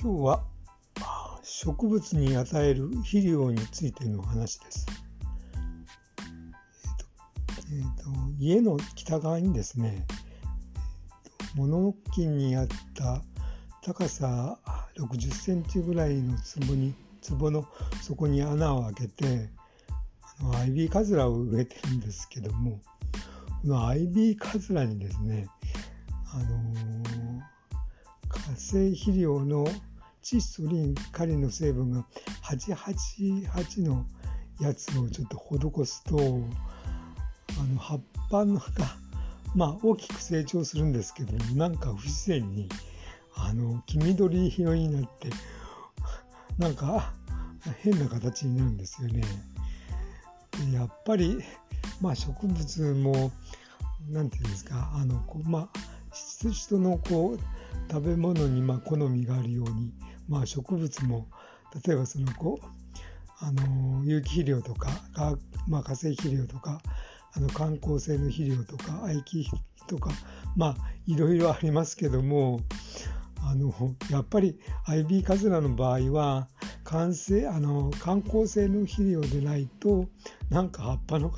今日は植物に与える肥料についての話です。えーとえーと、家の北側にですね物置にあった高さ60センチぐらいの壺に壺の底に穴を開けてあのアイビーカズラを植えてるんですけどもこのアイビーカズラにですねあのー、化成肥料の窒素リンカリの成分が888のやつをちょっと施すとあの葉っぱのがまあ大きく成長するんですけどなんか不自然にあの黄緑色になってなんか変な形になるんですよね。やっぱりまあ植物も何て言うんですかあのこうまあ人のこう食べ物にま好みがあるようにまあ、植物も例えばそのこうあの有機肥料とかまあ、化成肥料とかあの観光性の肥料とか愛機とかまあいろいろありますけどもあのやっぱりアイビーカズラの場合は完成あの観光性の肥料でないとなんか葉っぱの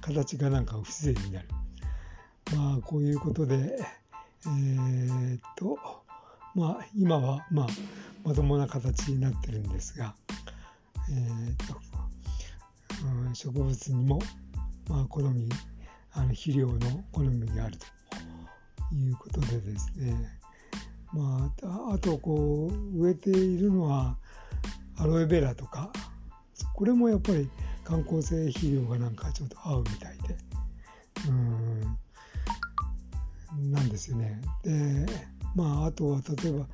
形がなんか不自然になる。まあこういうことでえー、っとまあ今はまあまともな形になってるんですが、えーとうん、植物にも、まあ、好みあの肥料の好みがあるということでですね、まあ、あとこう植えているのはアロエベラとかこれもやっぱり観光性肥料がなんかちょっと合うみたいでうんなんですよね。でまああとは例えば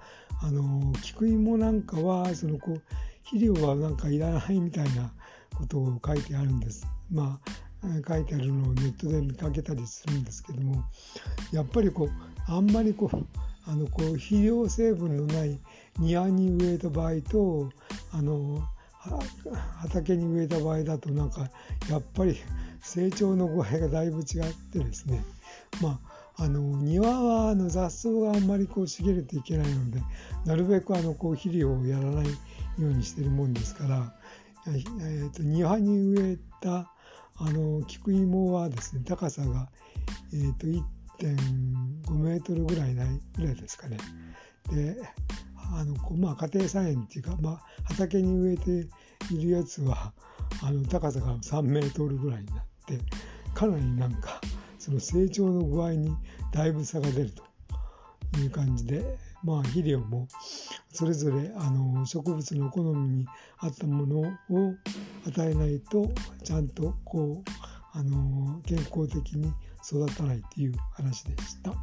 あの菊芋なんかはそのこう肥料はなんかいらないみたいなことを書いてあるんです。まあ書いてあるのをネットで見かけたりするんですけどもやっぱりこうあんまりこうあのこう肥料成分のない庭に植えた場合とあの畑に植えた場合だとなんかやっぱり成長の具合がだいぶ違ってですねまああの庭はあの雑草があんまりこう茂るといけないのでなるべくあのこう肥料をやらないようにしてるもんですから、えー、と庭に植えたあの菊芋はですね高さが、えー、と1.5メートルぐらいないぐらいですかね。であのまあ家庭菜園っていうか、まあ、畑に植えているやつはあの高さが3メートルぐらいになってかなりなんかその成長の具合にだいぶ差が出るという感じで、まあ、肥料もそれぞれあの植物の好みに合ったものを与えないとちゃんとこうあの健康的に育たないという話でした。